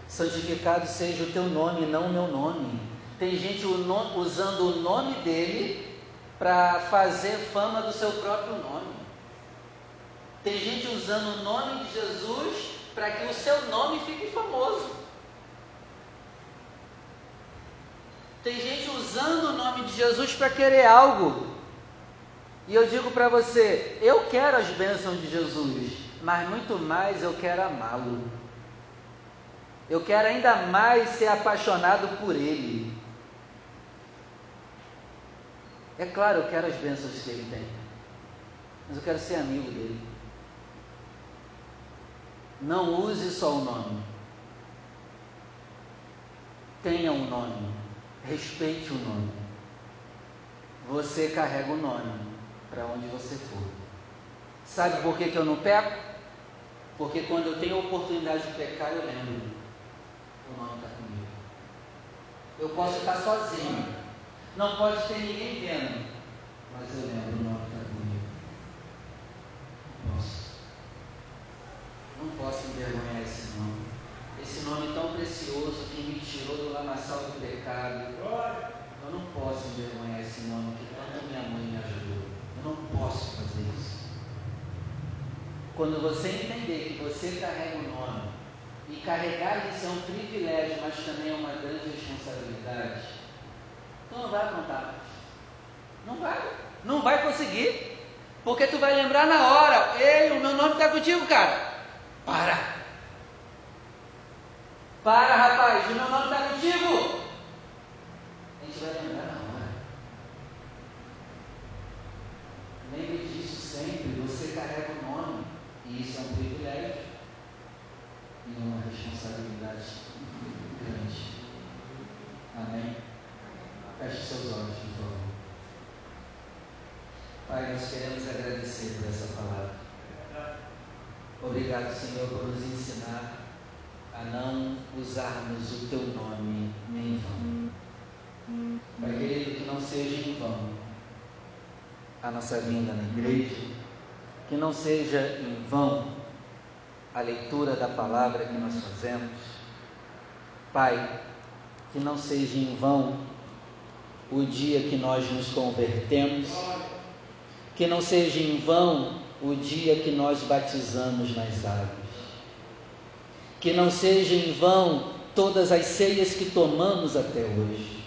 [SPEAKER 1] Santificado seja o teu nome, não o meu nome. Tem gente usando o nome dele para fazer fama do seu próprio nome. Tem gente usando o nome de Jesus para que o seu nome fique famoso. Tem gente usando o nome de Jesus para querer algo. E eu digo para você, eu quero as bênçãos de Jesus, mas muito mais eu quero amá-lo. Eu quero ainda mais ser apaixonado por Ele. É claro, eu quero as bênçãos que Ele tem, mas eu quero ser amigo dele. Não use só o nome. Tenha um nome. Respeite o nome. Você carrega o nome para onde você for. Sabe por que, que eu não peco? Porque quando eu tenho a oportunidade de pecar, eu lembro. O nome está comigo. Eu posso estar sozinho. Não pode ter ninguém vendo. Mas eu lembro, o nome está comigo. Posso. Não posso envergonhar esse nome. Esse nome tão precioso que me tirou do lamaçal do pecado. Eu não posso envergonhar esse nome que tanto minha mãe me ajudou. Eu não posso fazer isso. Quando você entender que você carrega o nome, e carregar isso é um privilégio, mas também é uma grande responsabilidade, tu não vai contar Não vai. Não vai conseguir. Porque tu vai lembrar na hora, ei, o meu nome está contigo, cara. Para! Para, rapaz, o meu nome está contigo. A gente vai lembrar na hora. Lembre disso sempre. Você carrega o nome. E isso é um privilégio. E uma responsabilidade grande. Amém? Feche seus olhos, por favor. Pai, nós queremos agradecer por essa palavra. Obrigado, Senhor, por nos ensinar a não usarmos o teu nome em vão. Pai querido, que não seja em vão a nossa vinda na igreja, que não seja em vão a leitura da palavra que nós fazemos. Pai, que não seja em vão o dia que nós nos convertemos, que não seja em vão o dia que nós batizamos nas águas. Que não seja em vão todas as ceias que tomamos até hoje.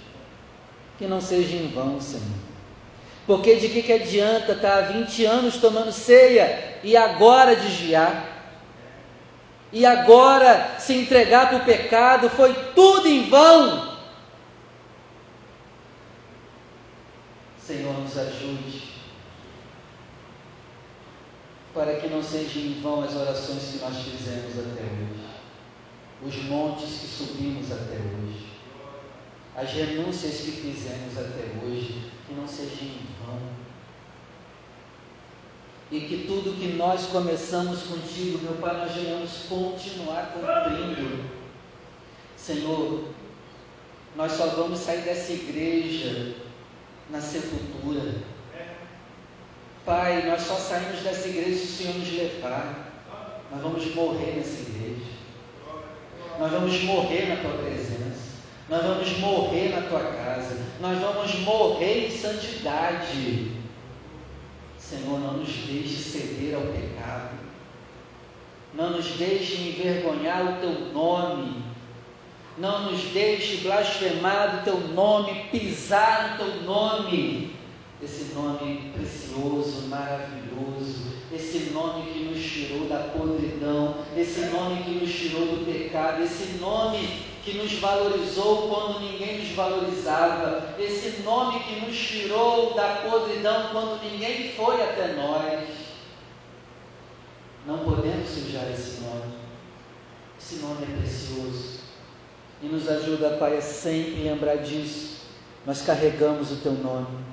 [SPEAKER 1] Que não seja em vão, Senhor. Porque de que, que adianta estar há 20 anos tomando ceia e agora desviar? E agora se entregar para o pecado? Foi tudo em vão. Senhor, nos ajude para que não sejam em vão as orações que nós fizemos até hoje, os montes que subimos até hoje, as renúncias que fizemos até hoje, que não sejam em vão. E que tudo que nós começamos contigo, meu Pai, nós venhamos continuar cumprindo. Senhor, nós só vamos sair dessa igreja na sepultura Pai, nós só saímos dessa igreja se o Senhor nos levar. Nós vamos morrer nessa igreja. nós vamos morrer na tua presença, nós vamos morrer na tua casa, nós vamos morrer em santidade. Senhor, não nos deixe ceder ao pecado, não nos deixe envergonhar o teu nome, não nos deixe blasfemar o teu nome, pisar no teu nome, esse nome precioso, maravilhoso, esse nome que nos tirou da podridão, esse nome que nos tirou do pecado, esse nome que nos valorizou quando ninguém nos valorizava, esse nome que nos tirou da podridão quando ninguém foi até nós. Não podemos sujar esse nome. Esse nome é precioso. E nos ajuda, Pai, a sempre lembrar disso. Nós carregamos o Teu nome.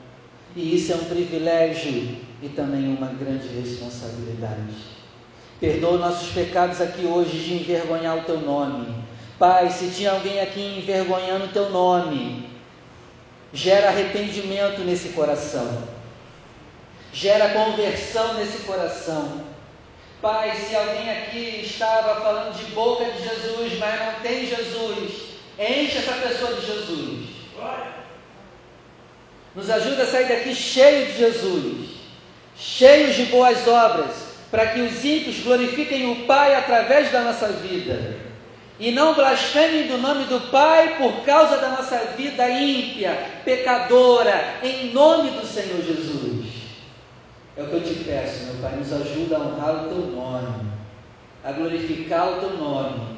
[SPEAKER 1] E isso é um privilégio e também uma grande responsabilidade. Perdoa nossos pecados aqui hoje de envergonhar o Teu nome. Pai, se tinha alguém aqui envergonhando o Teu nome, gera arrependimento nesse coração. Gera conversão nesse coração. Pai, se alguém aqui estava falando de boca de Jesus, mas não tem Jesus, enche essa pessoa de Jesus. Nos ajuda a sair daqui cheio de Jesus, cheios de boas obras, para que os ímpios glorifiquem o Pai através da nossa vida. E não blasfemem do nome do Pai por causa da nossa vida ímpia, pecadora, em nome do Senhor Jesus. É o que eu te peço, meu Pai, nos ajuda a honrar o teu nome, a glorificar o teu nome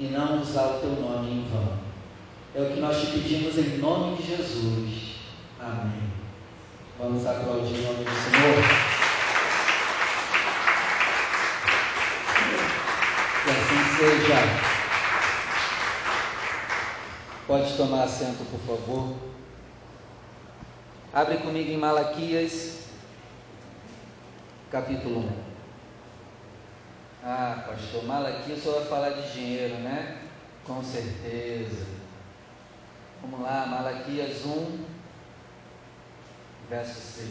[SPEAKER 1] e não usar o teu nome em vão. É o que nós te pedimos em nome de Jesus. Amém. Vamos aplaudir o nome do Senhor. Que assim seja. Pode tomar assento, por favor. Abre comigo em Malaquias, capítulo 1. Ah, pastor, Malaquias só vai falar de dinheiro, né? Com certeza. Vamos lá, Malaquias 1, verso 6.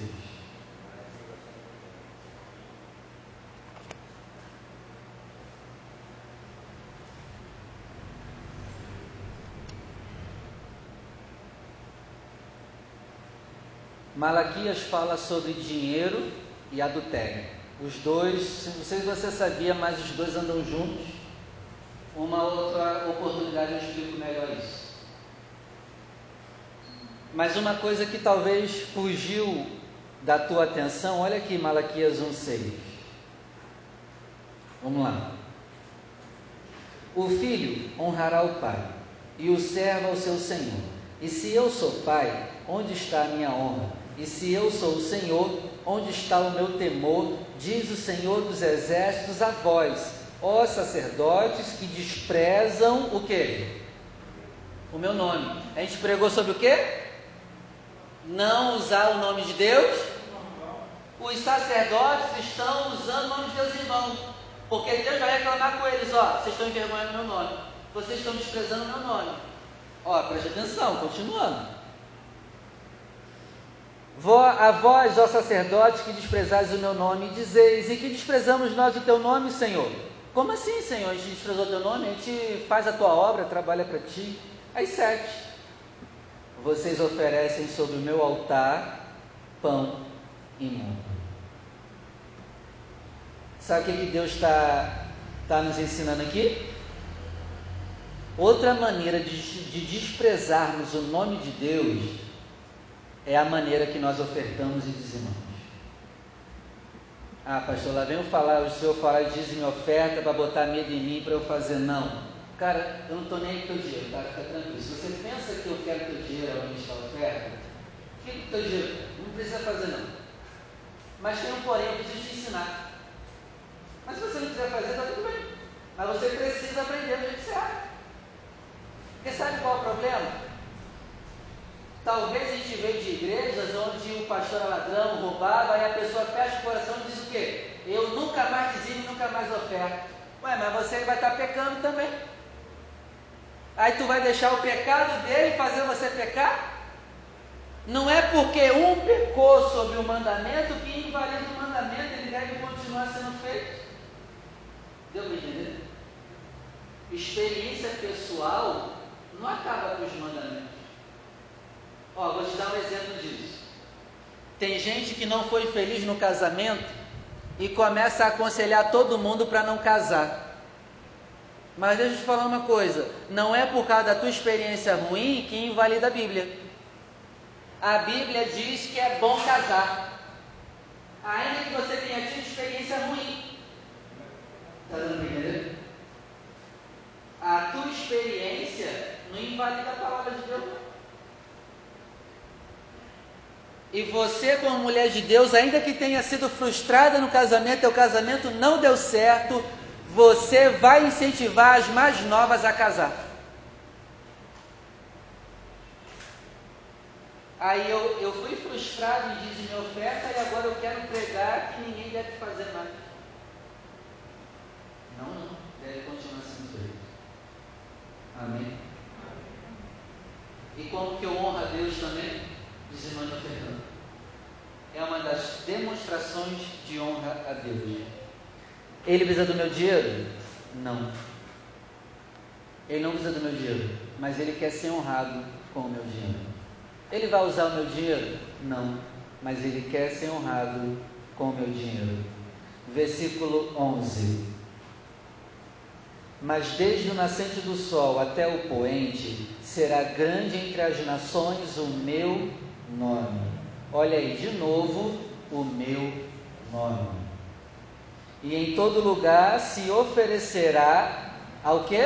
[SPEAKER 1] Malaquias fala sobre dinheiro e adultério. Os dois, não sei se você sabia, mas os dois andam juntos. Uma outra oportunidade eu explico melhor isso. Mas uma coisa que talvez fugiu da tua atenção, olha aqui Malaquias 1,6. Vamos lá. O filho honrará o pai, e o servo ao seu senhor. E se eu sou pai, onde está a minha honra? E se eu sou o Senhor, onde está o meu temor? Diz o Senhor dos exércitos a vós, ó sacerdotes que desprezam o que? O meu nome. A gente pregou sobre o que? Não usar o nome de Deus, os sacerdotes estão usando o nome de Deus em vão. Porque Deus vai reclamar com eles, ó, vocês estão envergonhando meu nome, vocês estão desprezando meu nome. Ó, preste atenção, continuando. A vós, ó sacerdotes, que desprezais o meu nome, dizeis, e que desprezamos nós o teu nome, Senhor? Como assim, Senhor? A gente desprezou o teu nome, a gente faz a tua obra, trabalha para ti. Aí sete vocês oferecem sobre o meu altar pão imundo. Sabe o que, Deus está tá nos ensinando aqui? Outra maneira de, de desprezarmos o nome de Deus é a maneira que nós ofertamos e dizimamos. Ah, pastor, lá vem eu falar, o senhor falar dizem oferta para botar medo em mim para eu fazer. Não. Cara, eu não estou nem aí com teu dinheiro, tá? Fica tranquilo. Se você pensa que eu quero teu dinheiro onde está a oferta, fica com teu dinheiro. Não precisa fazer, não. Mas tem um porém, eu preciso te ensinar. Mas se você não quiser fazer, está tudo bem. Mas você precisa aprender do jeito certo. Porque sabe qual é o problema? Talvez a gente veio de igrejas onde o pastor era ladrão, roubava, e a pessoa fecha o coração e diz o quê? Eu nunca mais dizimo, nunca mais oferto. Ué, mas você vai estar pecando também. Aí tu vai deixar o pecado dele fazer você pecar? Não é porque um pecou sobre o mandamento que invalida o mandamento, ele deve continuar sendo feito. Deu para entender? experiência pessoal não acaba com os mandamentos. Ó, vou te dar um exemplo disso. Tem gente que não foi feliz no casamento e começa a aconselhar todo mundo para não casar. Mas deixa eu te falar uma coisa: não é por causa da tua experiência ruim que invalida a Bíblia. A Bíblia diz que é bom casar, ainda que você tenha tido experiência ruim. Está dando para entender? A tua experiência não invalida a palavra de Deus. E você, como mulher de Deus, ainda que tenha sido frustrada no casamento, teu casamento não deu certo, você vai incentivar as mais novas a casar. Aí eu, eu fui frustrado em dizer minha oferta e agora eu quero pregar que ninguém deve fazer mais. Não, não, deve continuar sendo feito. Amém. E como que eu honro a Deus também? Dizimando e ofertando. É uma das demonstrações de honra a Deus. Ele precisa do meu dinheiro? Não. Ele não precisa do meu dinheiro, mas ele quer ser honrado com o meu dinheiro. Ele vai usar o meu dinheiro? Não, mas ele quer ser honrado com o meu dinheiro. Versículo 11. Mas desde o nascente do sol até o poente, será grande entre as nações o meu nome. Olha aí, de novo, o meu nome e em todo lugar se oferecerá ao que?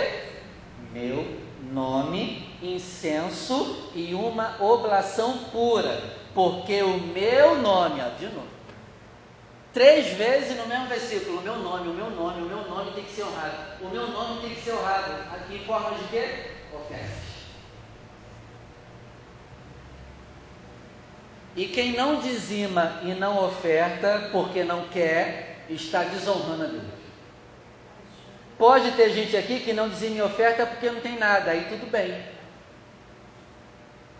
[SPEAKER 1] Meu nome, incenso e uma oblação pura, porque o meu nome, ó, de novo, três vezes no mesmo versículo, o meu nome, o meu nome, o meu nome tem que ser honrado, o meu nome tem que ser honrado, aqui em forma de quê? Ofertas. E quem não dizima e não oferta porque não quer, está desonrando a Deus. Pode ter gente aqui que não dizime oferta porque não tem nada, aí tudo bem.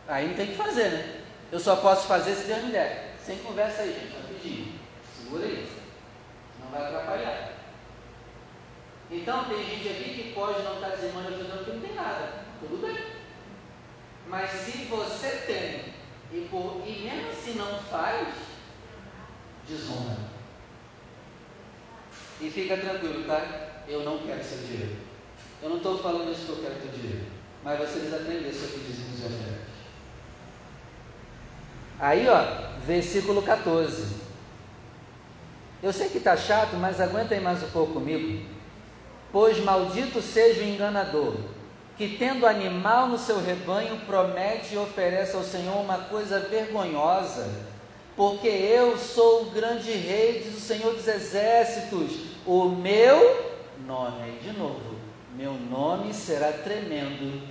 [SPEAKER 1] Aí não tem que fazer, né? Eu só posso fazer se Deus me der. Sem conversa aí, gente, rapidinho. Segura aí. Não vai atrapalhar. Então tem gente aqui que pode não estar dizimando ajudando porque não tem nada. Tudo bem. Mas se você tem e, por, e mesmo assim não faz, desonra. E fica tranquilo, tá? Eu não quero seu dinheiro. Eu não estou falando isso que eu quero teu dinheiro. Mas você precisa aprender sobre dízimos e ofertas. Aí, ó, versículo 14. Eu sei que está chato, mas aguenta aí mais um pouco comigo. Pois maldito seja o enganador, que tendo animal no seu rebanho, promete e oferece ao Senhor uma coisa vergonhosa porque eu sou o grande rei, diz o Senhor dos Exércitos, o meu nome, aí de novo, meu nome será tremendo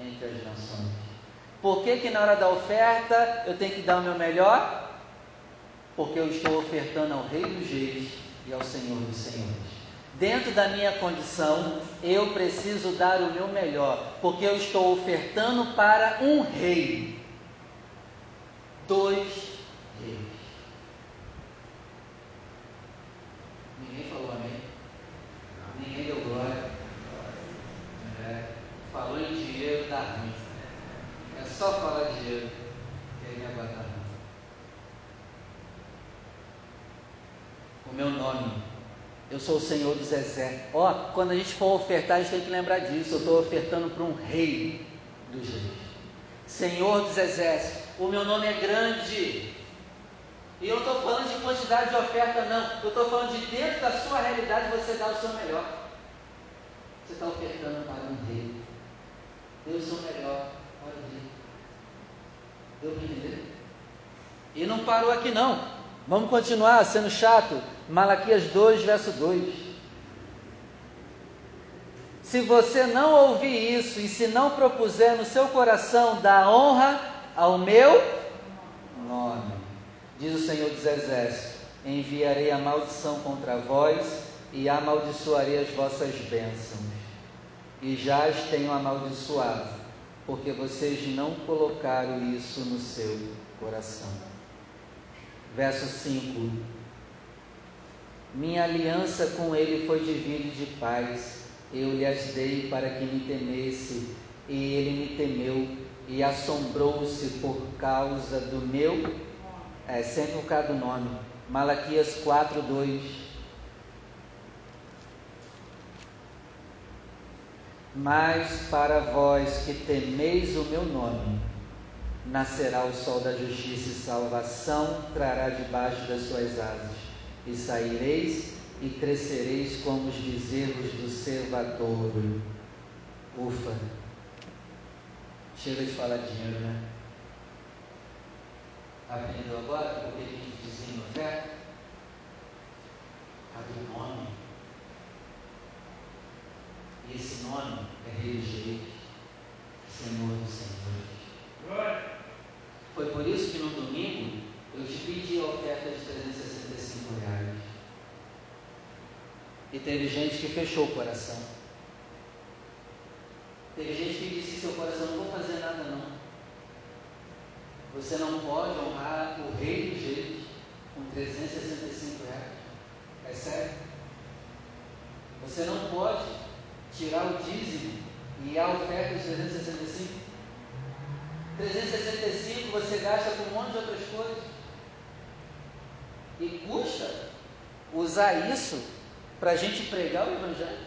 [SPEAKER 1] entre as nações. Por que, que na hora da oferta eu tenho que dar o meu melhor? Porque eu estou ofertando ao Rei dos Reis e ao Senhor dos Senhores. Dentro da minha condição, eu preciso dar o meu melhor, porque eu estou ofertando para um rei. Dois Ninguém falou amém. Ninguém deu glória. É, falou em dinheiro, dá ruim. É só falar de dinheiro que aí agora. O meu nome. Eu sou o Senhor dos Exércitos. Ó, quando a gente for ofertar, a gente tem que lembrar disso. Eu estou ofertando para um rei dos reis. Senhor dos Exércitos. O meu nome é grande. E eu não estou falando de quantidade de oferta, não. Eu estou falando de dentro da sua realidade você dar o seu melhor. Você está ofertando para um rei. Dê o seu melhor para o rei. Deu para entender? E não parou aqui não. Vamos continuar sendo chato. Malaquias 2, verso 2. Se você não ouvir isso e se não propuser no seu coração dar honra ao meu nome, Diz o Senhor dos Exércitos: Enviarei a maldição contra vós e amaldiçoarei as vossas bênçãos. E já as tenho amaldiçoado, porque vocês não colocaram isso no seu coração. Verso 5: Minha aliança com ele foi de vida e de paz, eu lhes dei para que me temesse, e ele me temeu e assombrou-se por causa do meu, é sempre o caso do nome, Malaquias 4, 2. Mas para vós que temeis o meu nome, nascerá o sol da justiça e salvação trará debaixo das suas asas, e saireis e crescereis como os bezerros do servadouro. Ufa! Chega de falar dinheiro, né? Aprendeu agora porque a gente dizia em oferta? Cadê o nome? E esse nome é religioso, Senhor dos Senhores. Foi por isso que no domingo eu te pedi a oferta de 365 reais. E teve gente que fechou o coração. Teve gente que disse seu coração, não vou fazer nada não. Você não pode honrar o rei dos reis com 365 reais. É sério? Você não pode tirar o dízimo e a oferta de 365 365 você gasta com um monte de outras coisas. E custa usar isso para a gente pregar o Evangelho.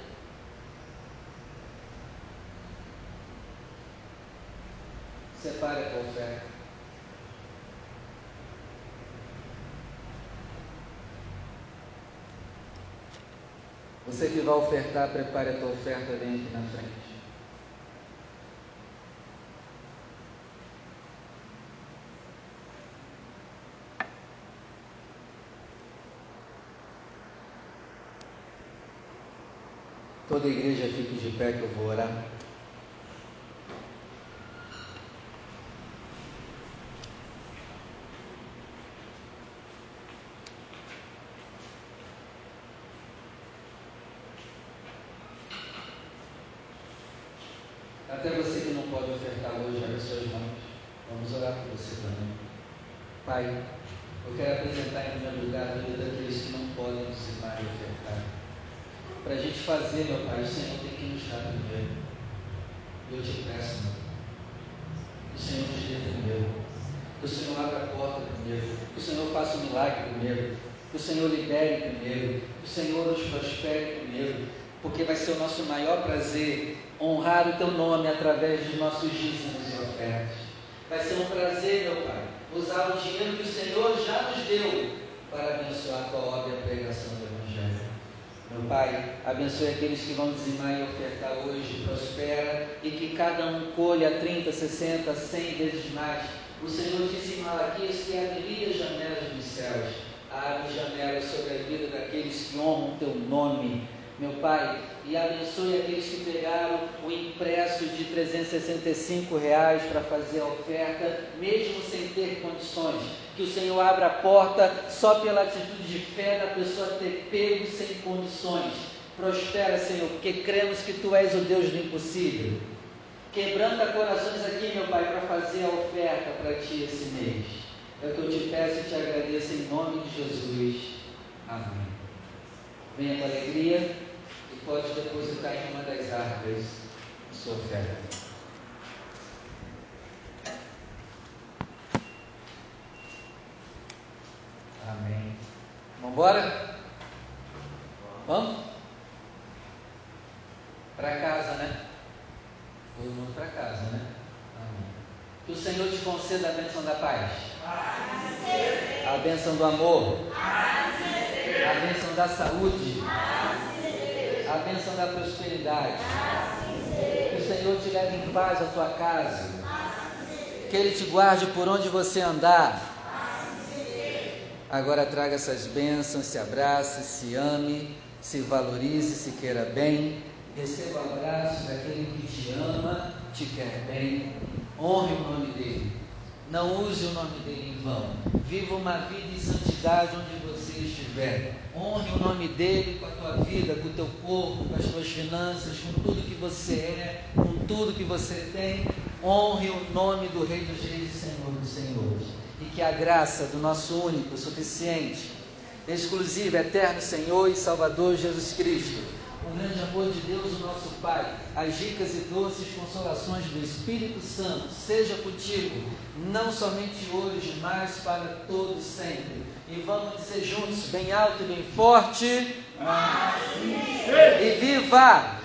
[SPEAKER 1] Separe a oferta. Você que vai ofertar, prepare a tua oferta, vem aqui na frente. Toda igreja fique de pé que eu vou orar. Até você que não pode ofertar hoje, abre suas mãos. Vamos orar por você também. Pai, eu quero apresentar em primeiro lugar a vida daqueles que não podem dizimar e ofertar. Para a gente fazer, meu Pai, o Senhor tem que nos dar primeiro. E eu te peço, meu que o Senhor nos dê primeiro. Que o Senhor abra a porta primeiro. Que o Senhor faça um milagre primeiro. Que o Senhor libere primeiro. O Senhor nos prospere primeiro. Porque vai ser o nosso maior prazer honrar o Teu nome através dos nossos dízimos e ofertas. Vai ser um prazer, meu Pai, usar o dinheiro que o Senhor já nos deu para abençoar a Tua obra e a pregação do Evangelho. Meu Pai, abençoe aqueles que vão dizimar e ofertar hoje, prospera e que cada um colha 30, 60, 100 vezes mais. O Senhor disse em Malaquias que abriria as janelas dos céus, abre janelas sobre a vida daqueles que honram o Teu nome, meu Pai, e abençoe aqueles que pegaram o impresso de 365 reais para fazer a oferta, mesmo sem ter condições. Que o Senhor abra a porta só pela atitude de fé da pessoa ter pego sem condições. Prospera, Senhor, porque cremos que Tu és o Deus do impossível. Quebranta corações aqui, meu Pai, para fazer a oferta para Ti esse mês. É o que eu te peço e te agradeço em nome de Jesus. Amém. Venha com alegria e pode depositar em uma das árvores a sua oferta. Amém. Vamos embora? Vamos? Para casa, né? Todo mundo para casa, né? Amém. Que o Senhor te conceda a bênção da paz. A bênção do amor. A bênção da saúde. A bênção da prosperidade. Que o Senhor te leve em paz à tua casa. Que Ele te guarde por onde você andar. Agora traga essas bênçãos, se abrace, se ame, se valorize, se queira bem. Receba o abraço daquele que te ama, te quer bem. Honre o nome dele. Não use o nome dele em vão. Viva uma vida em santidade onde você estiver. Honre o nome dele com a tua vida, com o teu corpo, com as tuas finanças, com tudo que você é, com tudo que você tem. Honre o nome do Rei dos Reis e Senhor dos Senhores e que a graça do nosso único, suficiente, exclusivo, eterno Senhor e Salvador Jesus Cristo, o grande amor de Deus, o nosso Pai, as ricas e doces consolações do Espírito Santo, seja contigo, não somente hoje, mas para todos sempre. E vamos dizer juntos, bem alto e bem forte. E viva!